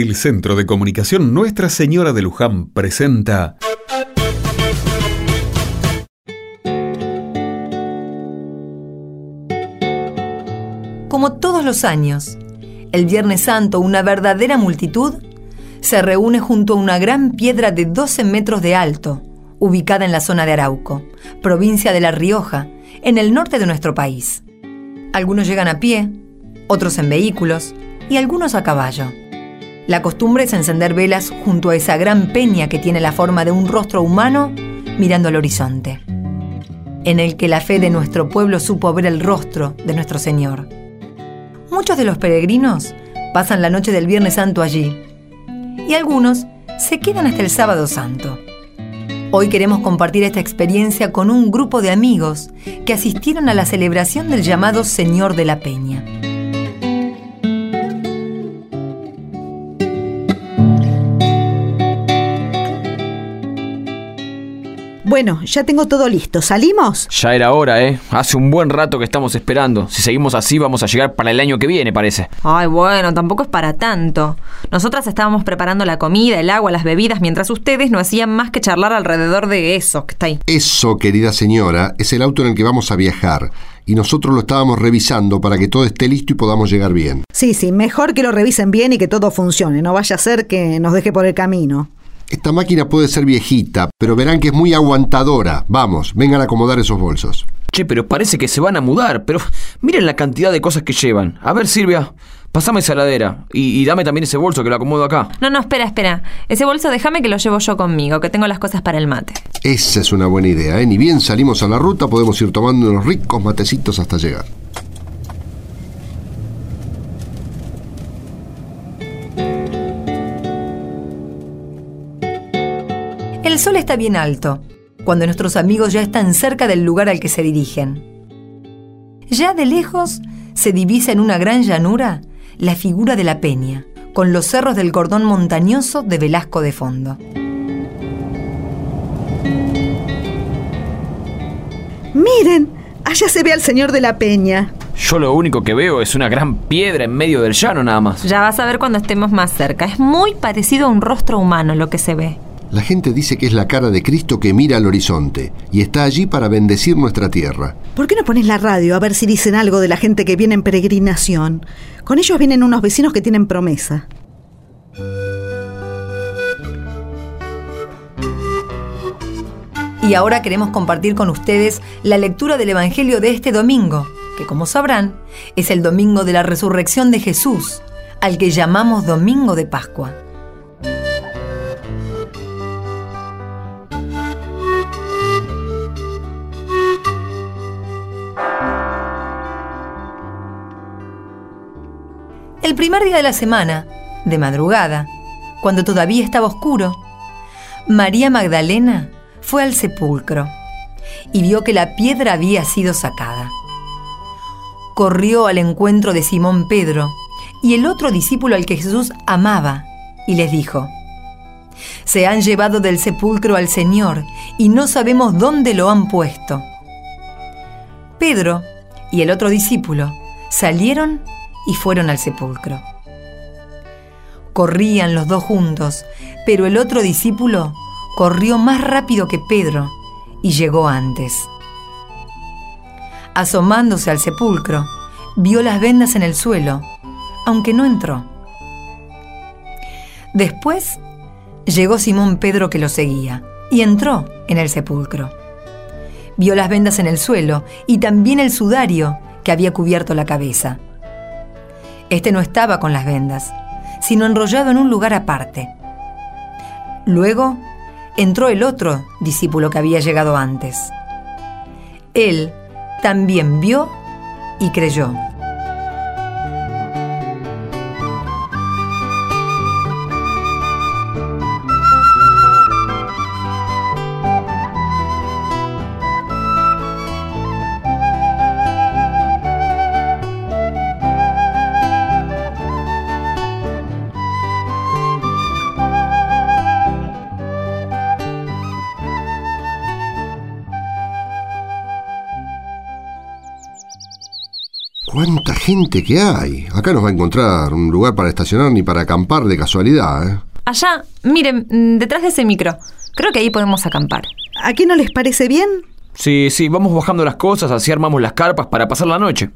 El Centro de Comunicación Nuestra Señora de Luján presenta Como todos los años, el Viernes Santo una verdadera multitud se reúne junto a una gran piedra de 12 metros de alto, ubicada en la zona de Arauco, provincia de La Rioja, en el norte de nuestro país. Algunos llegan a pie, otros en vehículos y algunos a caballo. La costumbre es encender velas junto a esa gran peña que tiene la forma de un rostro humano mirando al horizonte, en el que la fe de nuestro pueblo supo ver el rostro de nuestro Señor. Muchos de los peregrinos pasan la noche del Viernes Santo allí y algunos se quedan hasta el Sábado Santo. Hoy queremos compartir esta experiencia con un grupo de amigos que asistieron a la celebración del llamado Señor de la Peña. Bueno, ya tengo todo listo. ¿Salimos? Ya era hora, ¿eh? Hace un buen rato que estamos esperando. Si seguimos así, vamos a llegar para el año que viene, parece. Ay, bueno, tampoco es para tanto. Nosotras estábamos preparando la comida, el agua, las bebidas, mientras ustedes no hacían más que charlar alrededor de eso que está ahí. Eso, querida señora, es el auto en el que vamos a viajar. Y nosotros lo estábamos revisando para que todo esté listo y podamos llegar bien. Sí, sí, mejor que lo revisen bien y que todo funcione. No vaya a ser que nos deje por el camino. Esta máquina puede ser viejita, pero verán que es muy aguantadora. Vamos, vengan a acomodar esos bolsos. Che, pero parece que se van a mudar, pero miren la cantidad de cosas que llevan. A ver, Silvia, pasame esa heladera y, y dame también ese bolso que lo acomodo acá. No, no, espera, espera. Ese bolso déjame que lo llevo yo conmigo, que tengo las cosas para el mate. Esa es una buena idea, ¿eh? Ni bien salimos a la ruta, podemos ir tomando unos ricos matecitos hasta llegar. El sol está bien alto, cuando nuestros amigos ya están cerca del lugar al que se dirigen. Ya de lejos se divisa en una gran llanura la figura de la peña, con los cerros del cordón montañoso de Velasco de fondo. Miren, allá se ve al señor de la peña. Yo lo único que veo es una gran piedra en medio del llano nada más. Ya vas a ver cuando estemos más cerca. Es muy parecido a un rostro humano lo que se ve. La gente dice que es la cara de Cristo que mira al horizonte y está allí para bendecir nuestra tierra. ¿Por qué no pones la radio a ver si dicen algo de la gente que viene en peregrinación? Con ellos vienen unos vecinos que tienen promesa. Y ahora queremos compartir con ustedes la lectura del Evangelio de este domingo, que como sabrán es el domingo de la resurrección de Jesús, al que llamamos Domingo de Pascua. Primer día de la semana, de madrugada, cuando todavía estaba oscuro, María Magdalena fue al sepulcro y vio que la piedra había sido sacada. Corrió al encuentro de Simón Pedro y el otro discípulo al que Jesús amaba y les dijo, Se han llevado del sepulcro al Señor y no sabemos dónde lo han puesto. Pedro y el otro discípulo salieron y fueron al sepulcro. Corrían los dos juntos, pero el otro discípulo corrió más rápido que Pedro y llegó antes. Asomándose al sepulcro, vio las vendas en el suelo, aunque no entró. Después llegó Simón Pedro que lo seguía y entró en el sepulcro. Vio las vendas en el suelo y también el sudario que había cubierto la cabeza. Este no estaba con las vendas, sino enrollado en un lugar aparte. Luego entró el otro discípulo que había llegado antes. Él también vio y creyó. ¿Cuánta gente que hay? Acá nos va a encontrar un lugar para estacionar ni para acampar de casualidad, ¿eh? Allá, miren, mm, detrás de ese micro. Creo que ahí podemos acampar. ¿A qué no les parece bien? Sí, sí, vamos bajando las cosas, así armamos las carpas para pasar la noche.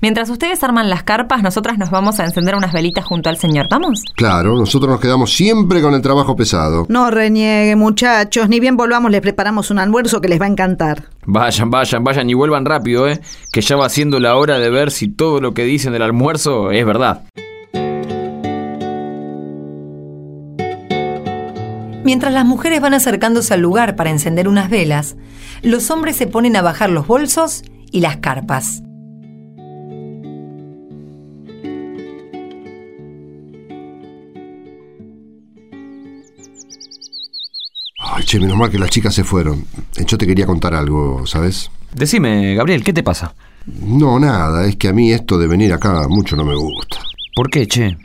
Mientras ustedes arman las carpas, nosotras nos vamos a encender unas velitas junto al señor. ¿Vamos? Claro, nosotros nos quedamos siempre con el trabajo pesado. No reniegue, muchachos. Ni bien volvamos, les preparamos un almuerzo que les va a encantar. Vayan, vayan, vayan y vuelvan rápido, ¿eh? Que ya va siendo la hora de ver si todo lo que dicen del almuerzo es verdad. Mientras las mujeres van acercándose al lugar para encender unas velas, los hombres se ponen a bajar los bolsos y las carpas. Ay, che, menos mal que las chicas se fueron. Yo te quería contar algo, ¿sabes? Decime, Gabriel, ¿qué te pasa? No, nada, es que a mí esto de venir acá mucho no me gusta. ¿Por qué, che?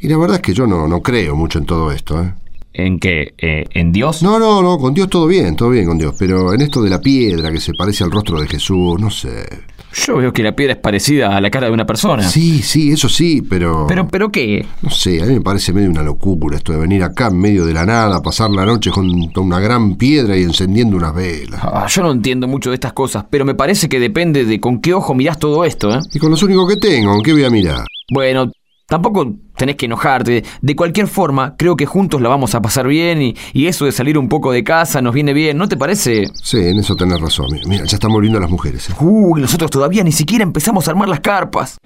Y la verdad es que yo no, no creo mucho en todo esto, ¿eh? ¿En qué? Eh, ¿En Dios? No, no, no, con Dios todo bien, todo bien con Dios. Pero en esto de la piedra que se parece al rostro de Jesús, no sé. Yo veo que la piedra es parecida a la cara de una persona. Sí, sí, eso sí, pero... ¿Pero, pero qué? No sé, a mí me parece medio una locura esto de venir acá en medio de la nada, pasar la noche junto a una gran piedra y encendiendo unas velas. Ah, yo no entiendo mucho de estas cosas, pero me parece que depende de con qué ojo mirás todo esto, ¿eh? Y con los únicos que tengo, ¿con qué voy a mirar? Bueno, tampoco tenés que enojarte. De cualquier forma, creo que juntos la vamos a pasar bien y, y eso de salir un poco de casa nos viene bien, ¿no te parece? Sí, en eso tenés razón. Mira, mira, ya están volviendo las mujeres. ¿eh? Uy, nosotros todavía ni siquiera empezamos a armar las carpas.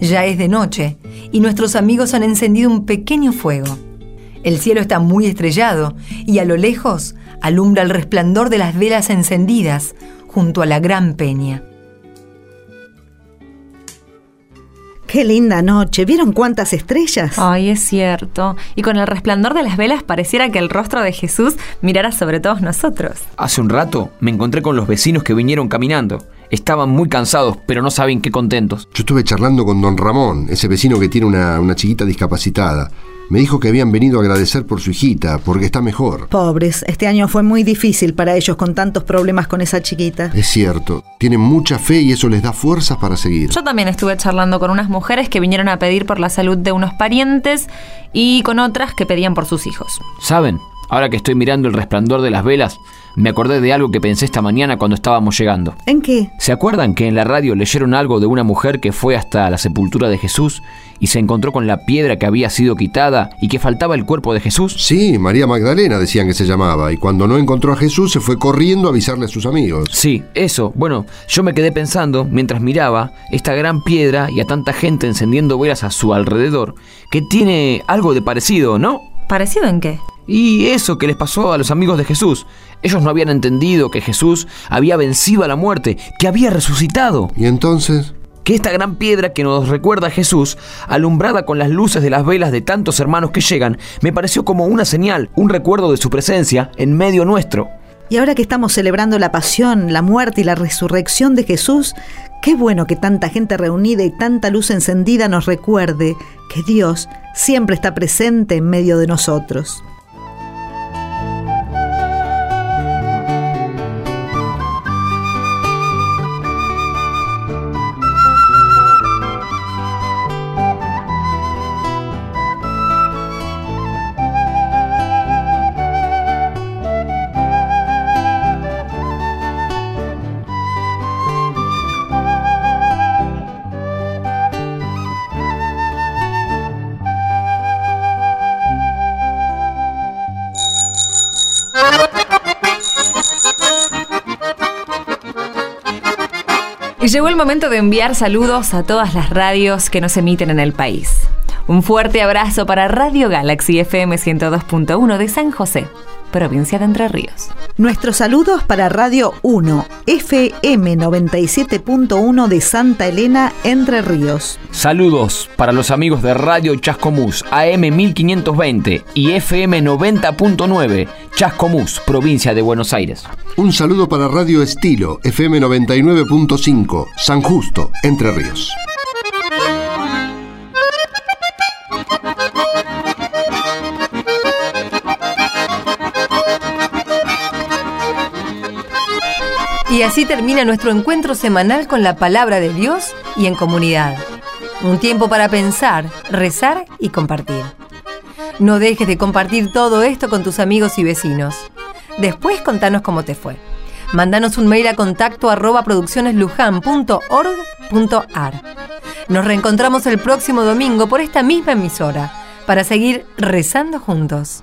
Ya es de noche y nuestros amigos han encendido un pequeño fuego. El cielo está muy estrellado y a lo lejos alumbra el resplandor de las velas encendidas junto a la gran peña. Qué linda noche. ¿Vieron cuántas estrellas? Ay, es cierto. Y con el resplandor de las velas pareciera que el rostro de Jesús mirara sobre todos nosotros. Hace un rato me encontré con los vecinos que vinieron caminando. Estaban muy cansados, pero no saben qué contentos. Yo estuve charlando con don Ramón, ese vecino que tiene una, una chiquita discapacitada. Me dijo que habían venido a agradecer por su hijita, porque está mejor. Pobres, este año fue muy difícil para ellos con tantos problemas con esa chiquita. Es cierto, tienen mucha fe y eso les da fuerzas para seguir. Yo también estuve charlando con unas mujeres que vinieron a pedir por la salud de unos parientes y con otras que pedían por sus hijos. ¿Saben? Ahora que estoy mirando el resplandor de las velas, me acordé de algo que pensé esta mañana cuando estábamos llegando. ¿En qué? ¿Se acuerdan que en la radio leyeron algo de una mujer que fue hasta la sepultura de Jesús y se encontró con la piedra que había sido quitada y que faltaba el cuerpo de Jesús? Sí, María Magdalena decían que se llamaba, y cuando no encontró a Jesús se fue corriendo a avisarle a sus amigos. Sí, eso. Bueno, yo me quedé pensando, mientras miraba, esta gran piedra y a tanta gente encendiendo velas a su alrededor, que tiene algo de parecido, ¿no? ¿Parecido en qué? Y eso que les pasó a los amigos de Jesús. Ellos no habían entendido que Jesús había vencido a la muerte, que había resucitado. ¿Y entonces? Que esta gran piedra que nos recuerda a Jesús, alumbrada con las luces de las velas de tantos hermanos que llegan, me pareció como una señal, un recuerdo de su presencia en medio nuestro. Y ahora que estamos celebrando la pasión, la muerte y la resurrección de Jesús, qué bueno que tanta gente reunida y tanta luz encendida nos recuerde que Dios siempre está presente en medio de nosotros. Y llegó el momento de enviar saludos a todas las radios que nos emiten en el país. Un fuerte abrazo para Radio Galaxy FM 102.1 de San José, provincia de Entre Ríos. Nuestros saludos para Radio 1, FM 97.1 de Santa Elena, Entre Ríos. Saludos para los amigos de Radio Chascomús, AM 1520 y FM 90.9, Chascomús, provincia de Buenos Aires. Un saludo para Radio Estilo, FM 99.5, San Justo, Entre Ríos. Y así termina nuestro encuentro semanal con la palabra de Dios y en comunidad. Un tiempo para pensar, rezar y compartir. No dejes de compartir todo esto con tus amigos y vecinos. Después contanos cómo te fue. Mándanos un mail a contacto arroba produccioneslujan.org.ar. Nos reencontramos el próximo domingo por esta misma emisora para seguir rezando juntos.